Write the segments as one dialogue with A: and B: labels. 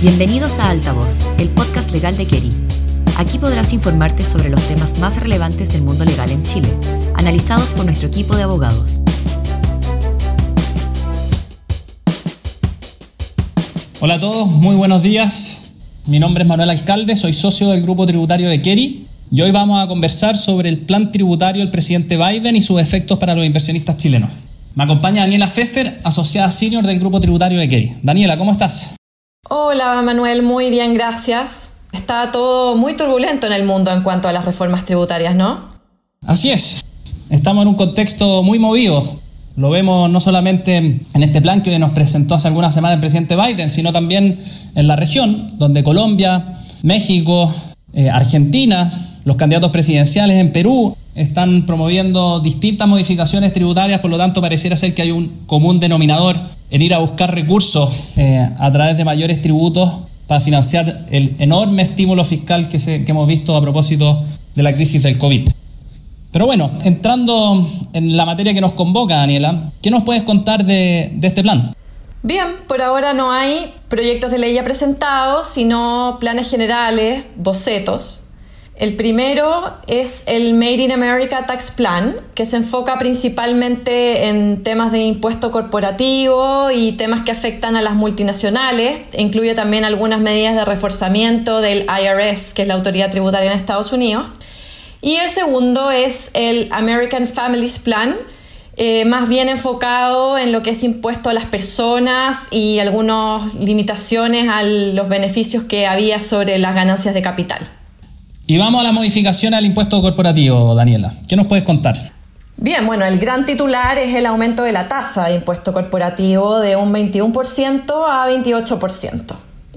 A: Bienvenidos a Altavoz, el podcast legal de Keri. Aquí podrás informarte sobre los temas más relevantes del mundo legal en Chile, analizados por nuestro equipo de abogados.
B: Hola a todos, muy buenos días. Mi nombre es Manuel Alcalde, soy socio del grupo tributario de Keri y hoy vamos a conversar sobre el plan tributario del presidente Biden y sus efectos para los inversionistas chilenos. Me acompaña Daniela Pfeffer, asociada senior del grupo tributario de Keri. Daniela, ¿cómo estás?
C: Hola Manuel, muy bien, gracias. Está todo muy turbulento en el mundo en cuanto a las reformas tributarias, ¿no?
B: Así es. Estamos en un contexto muy movido. Lo vemos no solamente en este plan que nos presentó hace algunas semanas el presidente Biden, sino también en la región, donde Colombia, México, eh, Argentina, los candidatos presidenciales en Perú están promoviendo distintas modificaciones tributarias, por lo tanto pareciera ser que hay un común denominador en ir a buscar recursos eh, a través de mayores tributos para financiar el enorme estímulo fiscal que, hemos visto a propósito de la crisis del COVID. Pero bueno, entrando en la materia que nos convoca, Daniela, ¿qué nos puedes contar de, de este plan?
C: Bien, por ahora no hay proyectos de ley ya presentados, sino planes generales, bocetos, el primero es el Made in America Tax Plan, que se enfoca principalmente en temas de impuesto corporativo y temas que afectan a las multinacionales. Incluye también algunas medidas de reforzamiento del IRS, que es la autoridad tributaria en Estados Unidos. Y el segundo es el American Families Plan, eh, más bien enfocado en lo que es impuesto a las personas y algunas limitaciones a los beneficios que había sobre las ganancias de capital.
B: Y vamos a la modificación al impuesto corporativo, Daniela. ¿Qué nos puedes contar?
C: Bien, bueno, el gran titular es el aumento de la tasa de impuesto corporativo de un 21% a 28%.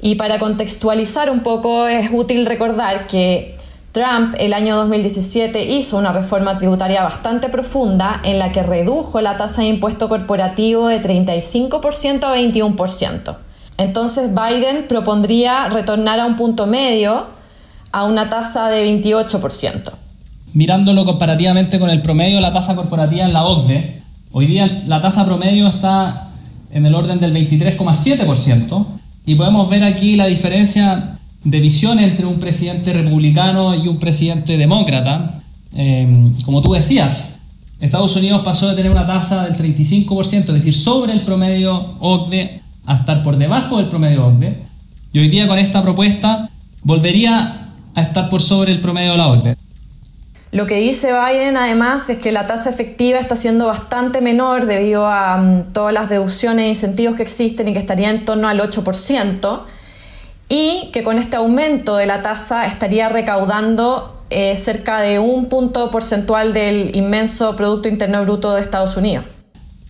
C: Y para contextualizar un poco, es útil recordar que Trump el año 2017 hizo una reforma tributaria bastante profunda en la que redujo la tasa de impuesto corporativo de 35% a 21%. Entonces Biden propondría retornar a un punto medio a una tasa de 28%.
B: Mirándolo comparativamente con el promedio de la tasa corporativa en la OCDE, hoy día la tasa promedio está en el orden del 23,7% y podemos ver aquí la diferencia de visión entre un presidente republicano y un presidente demócrata. Eh, como tú decías, Estados Unidos pasó de tener una tasa del 35%, es decir, sobre el promedio OCDE, a estar por debajo del promedio OCDE. Y hoy día con esta propuesta volvería a estar por sobre el promedio de la OCDE.
C: Lo que dice Biden además es que la tasa efectiva está siendo bastante menor debido a mm, todas las deducciones e incentivos que existen y que estaría en torno al 8% y que con este aumento de la tasa estaría recaudando eh, cerca de un punto porcentual del inmenso Producto Interno Bruto de Estados Unidos.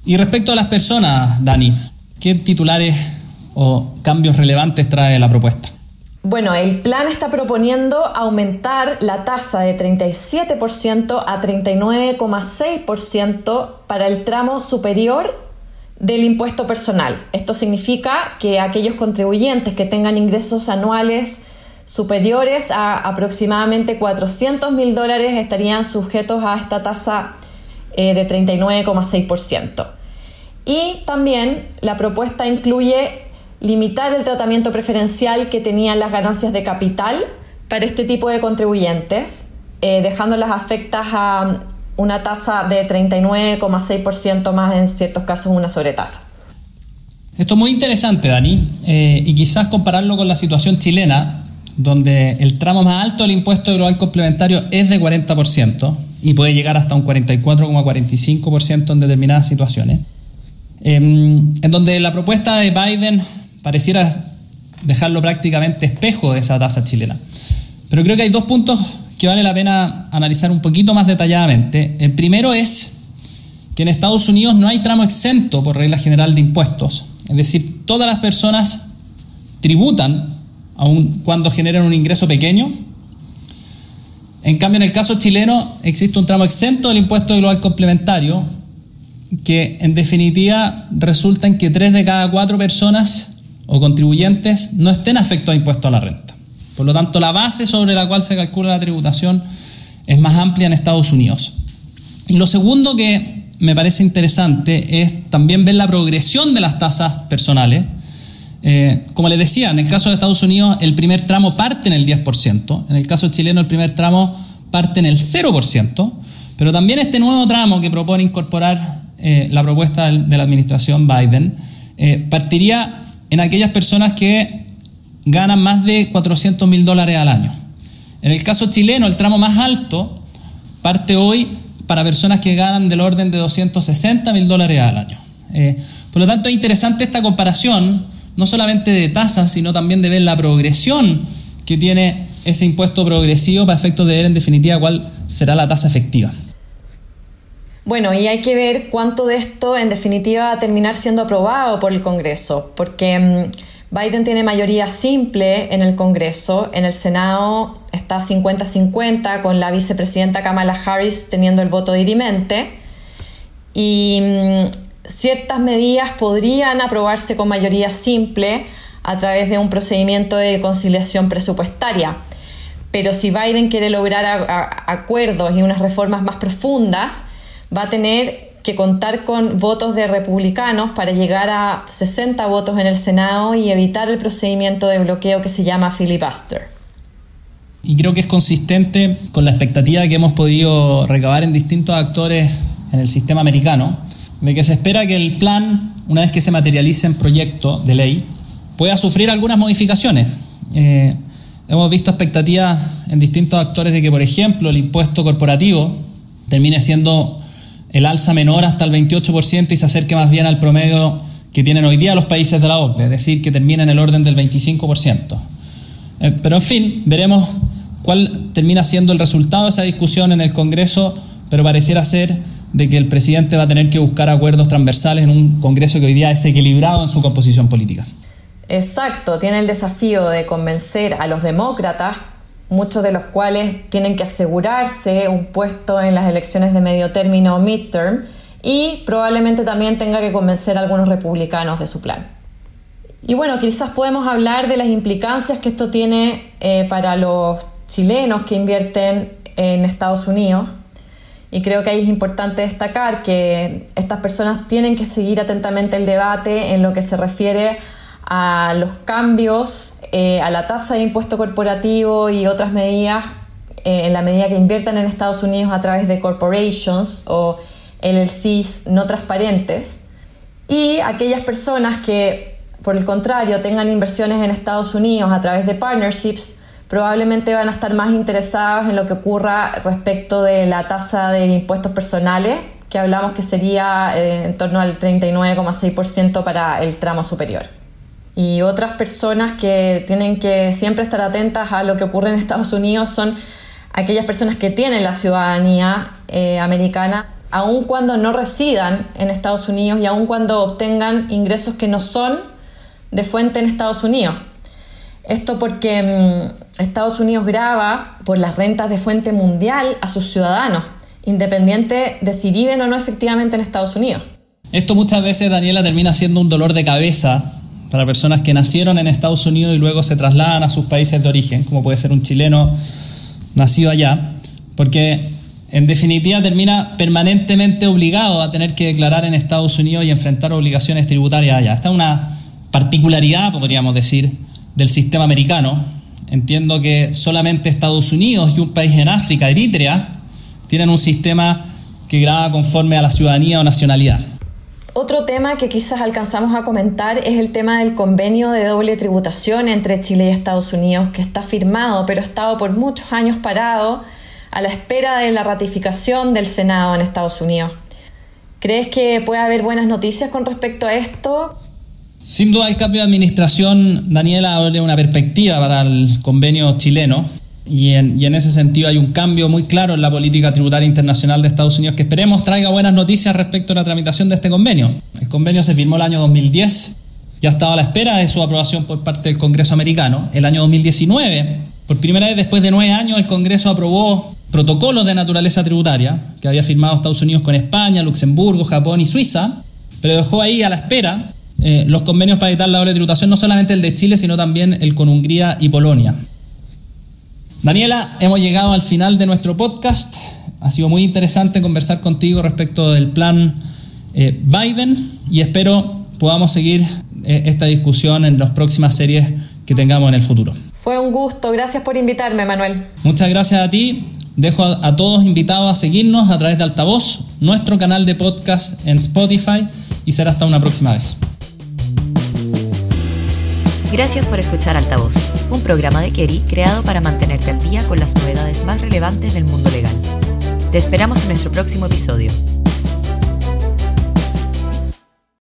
B: Y respecto a las personas, Dani, ¿qué titulares o cambios relevantes trae la propuesta?
C: Bueno, el plan está proponiendo aumentar la tasa de 37% a 39,6% para el tramo superior del impuesto personal. Esto significa que aquellos contribuyentes que tengan ingresos anuales superiores a aproximadamente 400 mil dólares estarían sujetos a esta tasa eh, de 39,6%. Y también la propuesta incluye limitar el tratamiento preferencial que tenían las ganancias de capital para este tipo de contribuyentes, eh, dejándolas afectas a una tasa de 39,6% más en ciertos casos una sobretasa.
B: Esto es muy interesante, Dani, eh, y quizás compararlo con la situación chilena, donde el tramo más alto del impuesto global complementario es de 40% y puede llegar hasta un 44,45% en determinadas situaciones, em, en donde la propuesta de Biden pareciera dejarlo prácticamente espejo de esa tasa chilena. Pero creo que hay dos puntos que vale la pena analizar un poquito más detalladamente. El primero es que en Estados Unidos no hay tramo exento por regla general de impuestos. Es decir, todas las personas tributan aun cuando generan un ingreso pequeño. En cambio, en el caso chileno existe un tramo exento del impuesto global complementario que en definitiva resulta en que tres de cada cuatro personas o contribuyentes no estén afectos a impuestos a la renta. Por lo tanto, la base sobre la cual se calcula la tributación es más amplia en Estados Unidos. Y lo segundo que me parece interesante es también ver la progresión de las tasas personales, Eh, como les decía, en el caso de Estados Unidos el primer tramo parte en el 10%, en el caso chileno el primer tramo parte en el 0%, pero también este nuevo tramo que propone incorporar eh, la propuesta de la administración Biden eh, partiría en aquellas personas que ganan más de 400 mil dólares al año. En el caso chileno, el tramo más alto parte hoy para personas que ganan del orden de 260 mil dólares al año. por lo tanto, es interesante esta comparación no solamente de tasas, sino también de ver la progresión que tiene ese impuesto progresivo para efectos de ver en definitiva cuál será la tasa efectiva.
C: Bueno, y hay que ver cuánto de esto en definitiva va a terminar siendo aprobado por el Congreso, porque mm, Biden tiene mayoría simple en el Congreso, en el Senado está 50-50 con la vicepresidenta Kamala Harris teniendo el voto dirimente y mm, ciertas medidas podrían aprobarse con mayoría simple a través de un procedimiento de conciliación presupuestaria. Pero si Biden quiere lograr acuerdos y unas reformas más profundas, va a tener que contar con votos de republicanos para llegar a 60 votos en el Senado y evitar el procedimiento de bloqueo que se llama filibuster.
B: Y creo que es consistente con la expectativa que hemos podido recabar en distintos actores en el sistema americano, de que se espera que el plan, una vez que se materialice en proyecto de ley, pueda sufrir algunas modificaciones. Eh, hemos visto expectativas en distintos actores de que, por ejemplo, el impuesto corporativo termine siendo el alza menor hasta el 28% y se acerque más bien al promedio que tienen hoy día los países de la OCDE, es decir, que termine en el orden del 25%. Eh, pero en fin, veremos cuál termina siendo el resultado de esa discusión en el Congreso, pero pareciera ser de que el presidente va a tener que buscar acuerdos transversales en un Congreso que hoy día es equilibrado en su composición política.
C: Exacto, tiene el desafío de convencer a los demócratas, muchos de los cuales tienen que asegurarse un puesto en las elecciones de medio término o midterm, y probablemente también tenga que convencer a algunos republicanos de su plan. Y bueno, quizás podemos hablar de las implicancias que esto tiene eh, para los chilenos que invierten en Estados Unidos. Y creo que ahí es importante destacar que estas personas tienen que seguir atentamente el debate en lo que se refiere a los cambios, eh, a la tasa de impuesto corporativo y otras medidas eh, en la medida que inviertan en Estados Unidos a través de corporations o LLCs no transparentes. Y aquellas personas que, por el contrario, tengan inversiones en Estados Unidos a través de partnerships, probablemente van a estar más interesados en lo que ocurra respecto de la tasa de impuestos personales, que hablamos que sería eh, en torno al 39,6% para el tramo superior. Y otras personas que tienen que siempre estar atentas a lo que ocurre en Estados Unidos son aquellas personas que tienen la ciudadanía eh, americana, aun cuando no residan en Estados Unidos y aun cuando obtengan ingresos que no son de fuente en Estados Unidos. Esto porque mm, Estados Unidos graba por las rentas de fuente mundial a sus ciudadanos, independiente de si viven o no efectivamente en Estados Unidos.
B: Esto muchas veces, Daniela, termina siendo un dolor de cabeza para personas que nacieron en Estados Unidos y luego se trasladan a sus países de origen, como puede ser un chileno nacido allá, porque en definitiva termina permanentemente obligado a tener que declarar en Estados Unidos y enfrentar obligaciones tributarias allá. Esta es una particularidad, podríamos decir, del sistema americano. Entiendo que solamente Estados Unidos y un país en África, Eritrea, tienen un sistema que graba conforme a la ciudadanía o nacionalidad.
C: Otro tema que quizás alcanzamos a comentar es el tema del convenio de doble tributación entre Chile y Estados Unidos, que está firmado, pero ha estado por muchos años parado a la espera de la ratificación del Senado en Estados Unidos. ¿Crees que puede haber buenas noticias con respecto a esto?
B: Sin duda el cambio de administración, Daniela, abre una perspectiva para el convenio chileno y en, ese sentido hay un cambio muy claro en la política tributaria internacional de Estados Unidos que esperemos traiga buenas noticias respecto a la tramitación de este convenio. El convenio se firmó el año 2010, ya estaba a la espera de su aprobación por parte del Congreso americano. El año 2019, por primera vez después de nueve años, el Congreso aprobó protocolos de naturaleza tributaria que había firmado Estados Unidos con España, Luxemburgo, Japón y Suiza, pero dejó ahí a la espera eh, los convenios para evitar la doble tributación, no solamente el de Chile, sino también el con Hungría y Polonia. Daniela, hemos llegado al final de nuestro podcast. Ha sido muy interesante conversar contigo respecto del plan eh, Biden y espero podamos seguir eh, esta discusión en las próximas series que tengamos en el futuro.
C: Fue un gusto, gracias por invitarme, Manuel.
B: Muchas gracias a ti. Dejo a, todos invitados a seguirnos a través de Altavoz, nuestro canal de podcast en Spotify y será hasta una próxima vez.
A: Gracias por escuchar Altavoz, un programa de Kerry creado para mantenerte al día con las novedades más relevantes del mundo legal. Te esperamos en nuestro próximo episodio.